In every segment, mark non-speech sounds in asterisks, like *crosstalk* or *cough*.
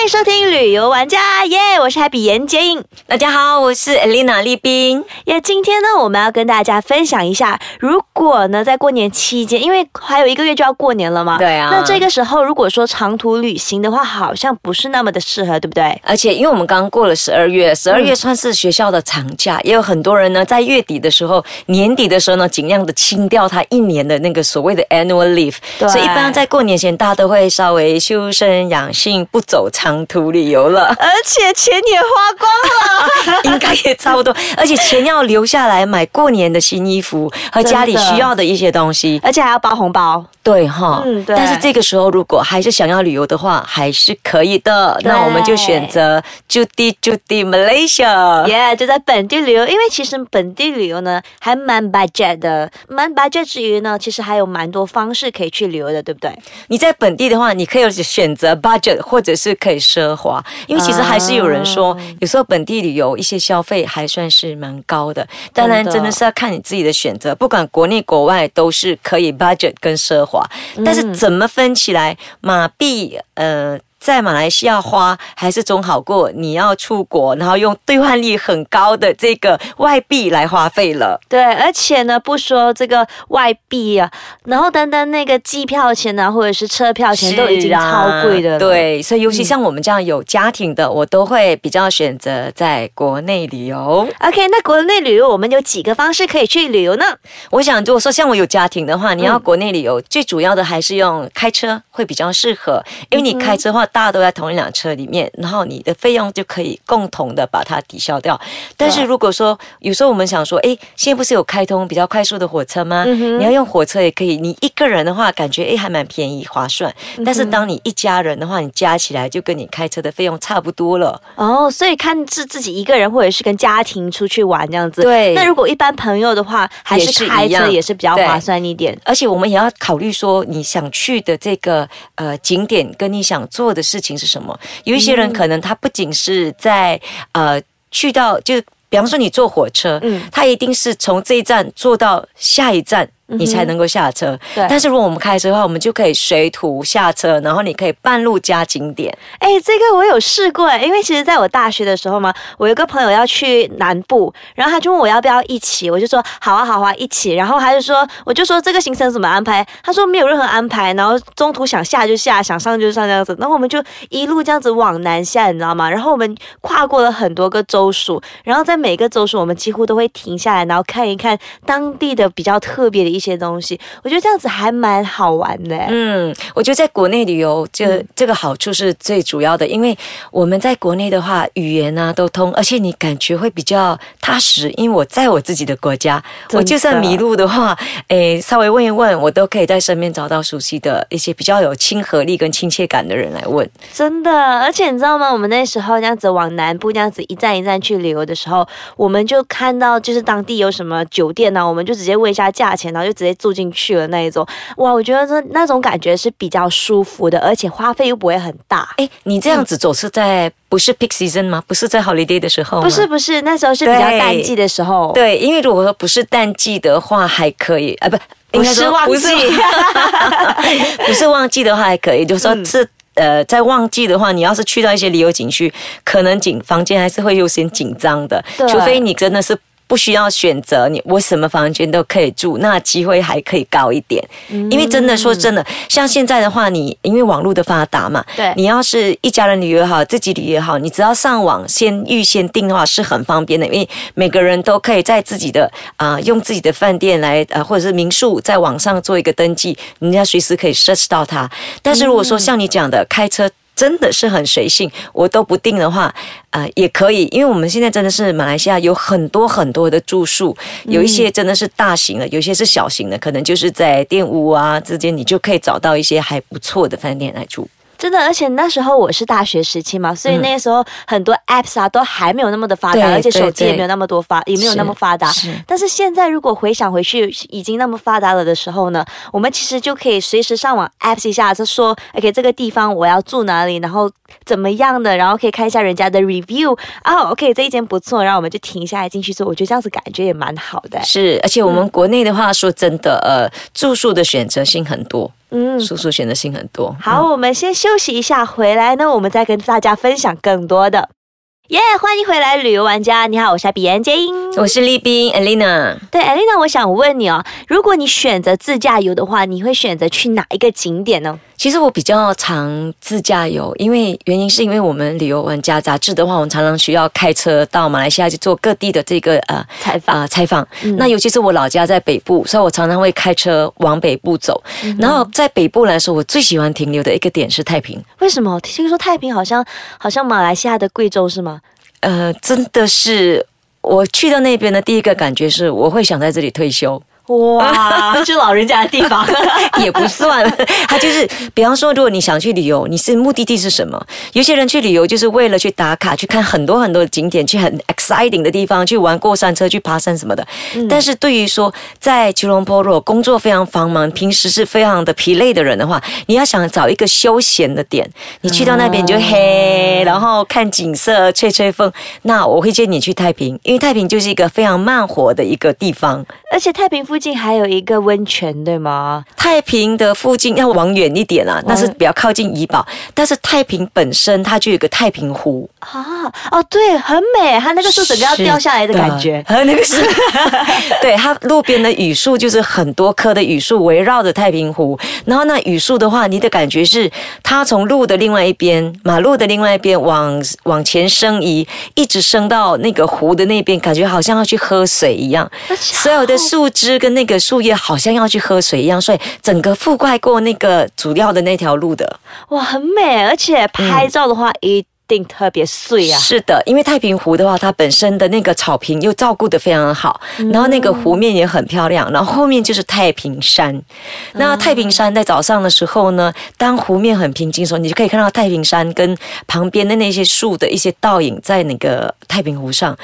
欢迎收听旅游玩家耶我是 Happy 严洁颖。大家好，我是 Elena 丽冰。耶，今天呢，我们要跟大家分享一下，如果呢在过年期间，因为还有一个月就要过年了嘛，对啊那这个时候如果说长途旅行的话，好像不是那么的适合，对不对？而且因为我们刚过了十二月，十二月算是学校的长假，也有很多人呢在月底的时候、年底的时候呢，尽量的清掉他一年的那个所谓的 annual leave。对所以一般在过年前，大家都会稍微修身养性，不走长途旅游了。而且钱也花光了。*laughs* 应该也差不多，而且钱要留下来买过年的新衣服和家里需要的一些东西。而且还要包红包，对哈，嗯对但是这个时候如果还是想要旅游的话，还是可以的。那我们就选择就地就地 Malaysia。耶就在本地旅游。因为其实本地旅游呢，还蛮 budget 的，蛮 budget 之余呢，其实还有蛮多方式可以去旅游的，对不对？你在本地的话，你可以选择 budget，或者是可以奢华，因为其实还是有人说，啊有时候本地旅游一些消费还算是蛮高的。当然，真的真的是要看你自己的选择，不管国内国外都是可以 budget 跟奢华，但是怎么分起来，马币呃。在马来西亚花还是总好过你要出国，然后用兑换率很高的这个外币来花费了。对，而且呢，不说这个外币啊，然后单单那个机票钱啊，或者是车票钱都已经超贵的了。，对，所以尤其像我们这样有家庭的，我都会比较选择在国内旅游。OK，那国内旅游我们有几个方式可以去旅游呢？我想，如果说像我有家庭的话，你要国内旅游，最主要的还是用开车会比较适合，因为你开车的话，大家都在同一辆车里面，然后你的费用就可以共同的把它抵消掉。但是如果说有时候我们想说，哎，现在不是有开通比较快速的火车吗？你要用火车也可以，你一个人的话，感觉哎还蛮便宜划算。但是当你一家人的话，你加起来就跟你开车的费用差不多了。哦，所以看是自己一个人，或者是跟家庭出去玩这样子。对那如果一般朋友的话，还是是开车也是比较划算一点。而且我们也要考虑说，你想去的这个呃景点跟你想做的事情是什么。有一些人可能他不仅是在呃去到就。比方说，你坐火车，嗯他一定是从这一站坐到下一站，你才能够下车。对但是如果我们开车的话，我们就可以随途下车，然后你可以半路加景点。哎，这个我有试过哎，因为其实在我大学的时候嘛，我有个朋友要去南部，然后他就问我要不要一起，我就说好啊好啊一起，然后他就说我就说这个行程怎么安排，他说没有任何安排，然后中途想下就下，想上就上这样子，然后我们就一路这样子往南下，你知道吗？然后我们跨过了很多个州属，然后在每个州属我们几乎都会停下来，然后看一看当地的比较特别的一些东西，我觉得这样子还蛮好玩的。嗯，我觉得在国内旅游，这、这个好处是最主要的，因为我们在国内的话，语言啊都通，而且你感觉会比较踏实。因为我在我自己的国家，我就算迷路的话，诶，稍微问一问，我都可以在身边找到熟悉的一些比较有亲和力跟亲切感的人来问。真的，而且你知道吗？我们那时候这样子往南部这样子一站一站去旅游的时候，我们就看到就是当地有什么酒店呢、我们就直接问一下价钱，然后就直接住进去了那一种。哇，我觉得这那种感觉是比较舒服的，而且花费又不会很大。哎，你这样子走是在不是 peak season 吗？不是在 holiday 的时候吗？不是不是，那时候是比较淡季的时候。对，因为如果说不是淡季的话，还可以啊，不，不是旺季 *laughs* 不是旺季的话还可以，就是说嗯是。呃，在旺季的话，你要是去到一些旅游景区，可能紧房间还是会有些紧张的对，除非你真的是不需要选择，你我什么房间都可以住，那机会还可以高一点。因为真的说真的，像现在的话，你因为网络的发达嘛，对你要是一家人旅游也好，自己旅游也好，你只要上网先预先订的话是很方便的，因为每个人都可以在自己的啊、用自己的饭店来呃或者是民宿在网上做一个登记，人家随时可以 search 到它。但是如果说像你讲的开车。真的是很随性，我都不定的话，呃，也可以，因为我们现在真的是马来西亚有很多很多的住宿，有一些真的是大型的，有一些是小型的，可能就是在店屋啊之间，你就可以找到一些还不错的饭店来住。真的，而且那时候我是大学时期嘛，所以嗯。那时候很多 apps 啊都还没有那么的发达，而且手机也没有那么多发，也没有那么发达。但是现在如果回想回去，已经那么发达了的时候呢，我们其实就可以随时上网 apps 一下，就说 OK 这个地方我要住哪里，然后怎么样的，然后可以看一下人家的 review 啊，OK 这一间不错，然后我们就停下来进去住，我觉得这样子感觉也蛮好的。是，而且我们国内的话，说真的，呃，住宿的选择性很多，嗯，叔叔选的信很多。好，我们先休息一下，回来呢，我们再跟大家分享更多的。耶欢迎回来，旅游玩家！你好，我是比安杰英。我是丽宾 Elena，对，Elena，我想问你哦，如果你选择自驾游的话，你会选择去哪一个景点呢？其实我比较常自驾游，因为原因是因为我们旅游玩家杂志的话，我们常常需要开车到马来西亚去做各地的这个呃采访啊、采访。嗯那尤其是我老家在北部，所以我常常会开车往北部走。嗯然后在北部来说，我最喜欢停留的一个点是太平。为什么？听说太平好像好像马来西亚的贵州是吗？呃，真的是我去到那边的第一个感觉是，我会想在这里退休。哇，*laughs* 是老人家的地方。*laughs* 也不算，他就是，比方说，如果你想去旅游，你是目的地是什么？有些人去旅游就是为了去打卡，去看很多很多的景点，去很 exciting 的地方，去玩过山车，去爬山什么的。但是对于说在吉隆坡如果工作非常繁忙，平时是非常的疲累的人的话，你要想找一个休闲的点，你去到那边你就嘿，然后看景色，吹吹风。那我会建议你去太平，因为太平就是一个非常慢活的一个地方。而且太平附近还有一个温泉，对吗？太平的附近要往远一点啊，那是比较靠近怡保。但是太平本身它就有个太平湖，啊，哦，对，很美，它那个树整个要掉下来的感觉。和，*laughs* 那个是，*laughs* 对，它路边的榆树就是很多棵的榆树围绕着太平湖，然后那榆树的话，你的感觉是它从路的另外一边，马路的另外一边往往前升移，一直升到那个湖的那边，感觉好像要去喝水一样。所有的树枝跟那个树叶好像要去喝水一样，所以整个覆盖过那个主要的那条路的。哇，很美，而且拍照的话一定特别碎啊。是的，因为太平湖的话，它本身的那个草坪又照顾得非常好，然后那个湖面也很漂亮，然后后面就是太平山。那太平山在早上的时候呢，当湖面很平静的时候，你就可以看到太平山跟旁边的那些树的一些倒影在那个太平湖上。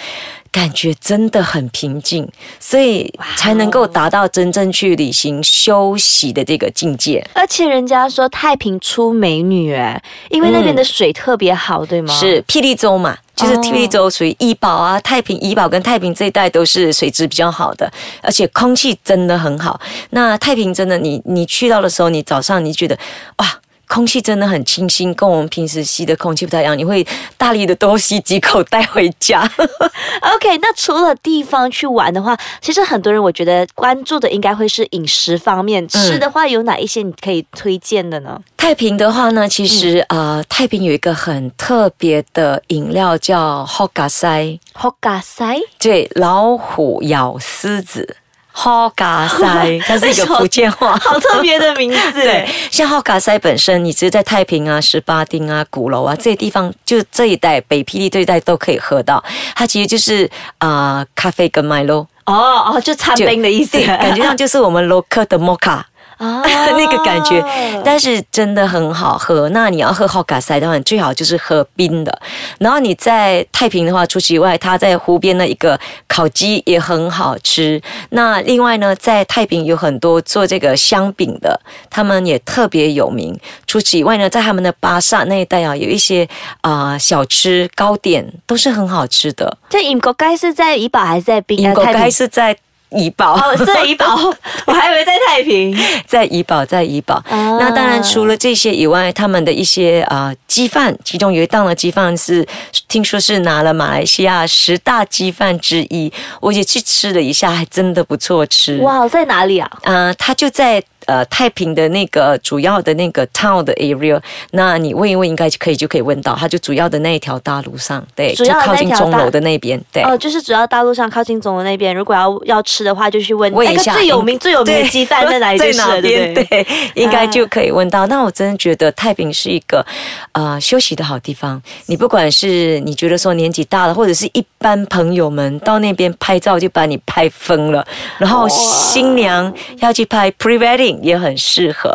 感觉真的很平静，所以才能够达到真正去旅行休息的这个境界。而且人家说太平出美女，哎，因为那边的水特别好，对吗？是霹雳州嘛，就是哦霹雳州属于怡保啊、太平、怡保跟太平这一带都是水质比较好的，而且空气真的很好。那太平真的，你你去到的时候，你早上你觉得哇。空气真的很清新，跟我们平时吸的空气不太一样。你会大力的多吸几口带回家。*laughs* OK，那除了地方去玩的话，其实很多人我觉得关注的应该会是饮食方面。吃的话，有哪一些你可以推荐的呢？太平的话呢，其实、呃，太平有一个很特别的饮料叫 Hoga 塞，h o g a 塞，对，老虎咬狮子。Hoga 塞，*laughs* 它是一个福建话，好特别的名字。*laughs* 对，像浩嘎塞本身，你只是在太平啊、十八丁啊、鼓楼啊这些地方，就这一带北霹雳这一带都可以喝到。它其实就是啊、呃咖啡跟麦咯，哦哦，就餐就冰的意思，感觉上就是我们 local 的 mocha。啊 *laughs* 那个感觉，但是真的很好喝。那你要喝好嘎塞的话，你最好就是喝冰的。然后你在太平的话，除此以外，它在湖边的一个烤鸡也很好吃。那另外呢，在太平有很多做这个香饼的，他们也特别有名。除此以外呢，在他们的巴萨那一带啊，有一些啊、呃小吃糕点都是很好吃的。这英国该是在怡保还是在冰？英国太平该是在怡保。哦，是在怡保，*laughs* 我还以为在太平。在怡保，在怡保。啊那当然，除了这些以外，他们的一些啊、呃鸡饭，其中有一档的鸡饭是听说是拿了马来西亚十大鸡饭之一，我也去吃了一下，还真的不错吃。哇，在哪里啊？呃，它就在呃太平的那个主要的那个 town 的 area，那你问一问，应该就可以就可以问到，它就主要的那一条大路上，对，就主要的靠近钟楼的那边，对。哦，就是主要大路上靠近钟楼那边，如果要要吃的话，就去问问一下那个最有名最有名的 *laughs* 鸡饭在哪里，在哪边？对对？对，应该就可以问到。那我真的觉得太平是一个呃休息的好地方。你不管是你觉得说年纪大了，或者是一般朋友们到那边拍照就把你拍疯了，然后新娘要去拍 pre wedding，也很适合。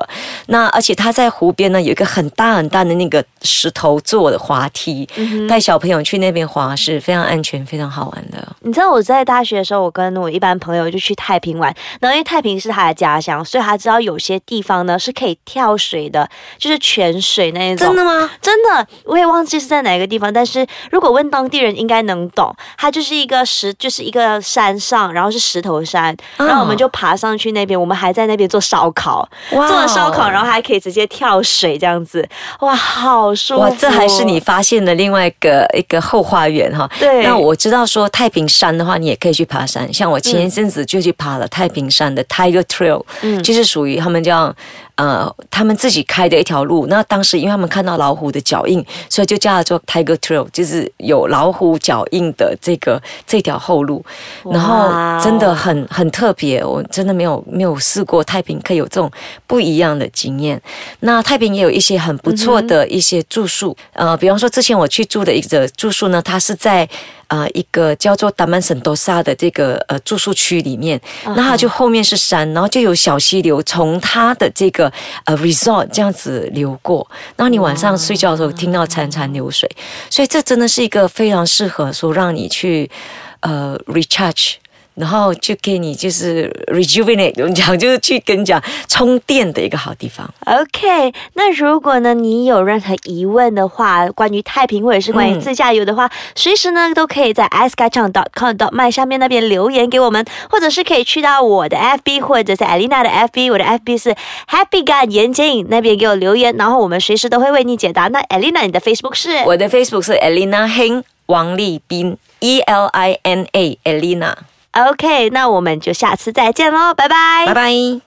那而且它在湖边呢，有一个很大很大的那个石头做的滑梯，带小朋友去那边滑是非常安全、非常好玩的。你知道我在大学的时候，我跟我一般朋友就去太平玩，然后因为太平是他的家乡，所以他知道有些地方呢是可以跳水的，就是泉水那一种。真的吗？真的，我也忘记是在哪个地方，但是如果问当地人，应该能懂。它就是一个石，就是一个山上，然后是石头山，然后我们就爬上去那边，我们还在那边做烧烤，哇做了烧烤，然后还可以直接跳水这样子，哇，好舒服！哇，这还是你发现的另外一个一个后花园哈。对那我知道说太平山的话，你也可以去爬山。像我前一阵子就去爬了太平山的 Tiger Trail，嗯就是属于他们叫呃他们自己开的一条路。那当时因为他们看到老虎的脚印，所以就叫它做 Tiger Trail，就是有老虎脚印的这个这条后路。然后真的很很特别，我真的没有没有试过太平可以有这种不一样的经验。那太平也有一些很不错的一些住宿，呃，比方说之前我去住的一个住宿呢，它是在呃一个叫做达曼省多萨的这个呃住宿区里面，那它就后面是山，然后就有小溪流从它的这个呃 resort 这样子流过，然后你晚上睡觉的时候听到潺潺流水，所以这真的是一个非常适合说让你去呃 recharge。然后就给你就是 rejuvenate，我们讲就是去跟你讲充电的一个好地方。OK，那如果呢你有任何疑问的话，关于太平或者是关于自驾游的话，随时呢都可以在 a s k a c h a n g c o m my 上面那边留言给我们，或者是可以去到我的 FB 或者是 Elena 的 FB，我的 FB 是 Happy Gun 眼镜那边给我留言，然后我们随时都会为你解答。那 Elena 你的 Facebook 是？我的 Facebook 是 Elena Heng 王丽斌 E L I N A Elena，OK，那我们就下次再见喽，拜拜，拜拜。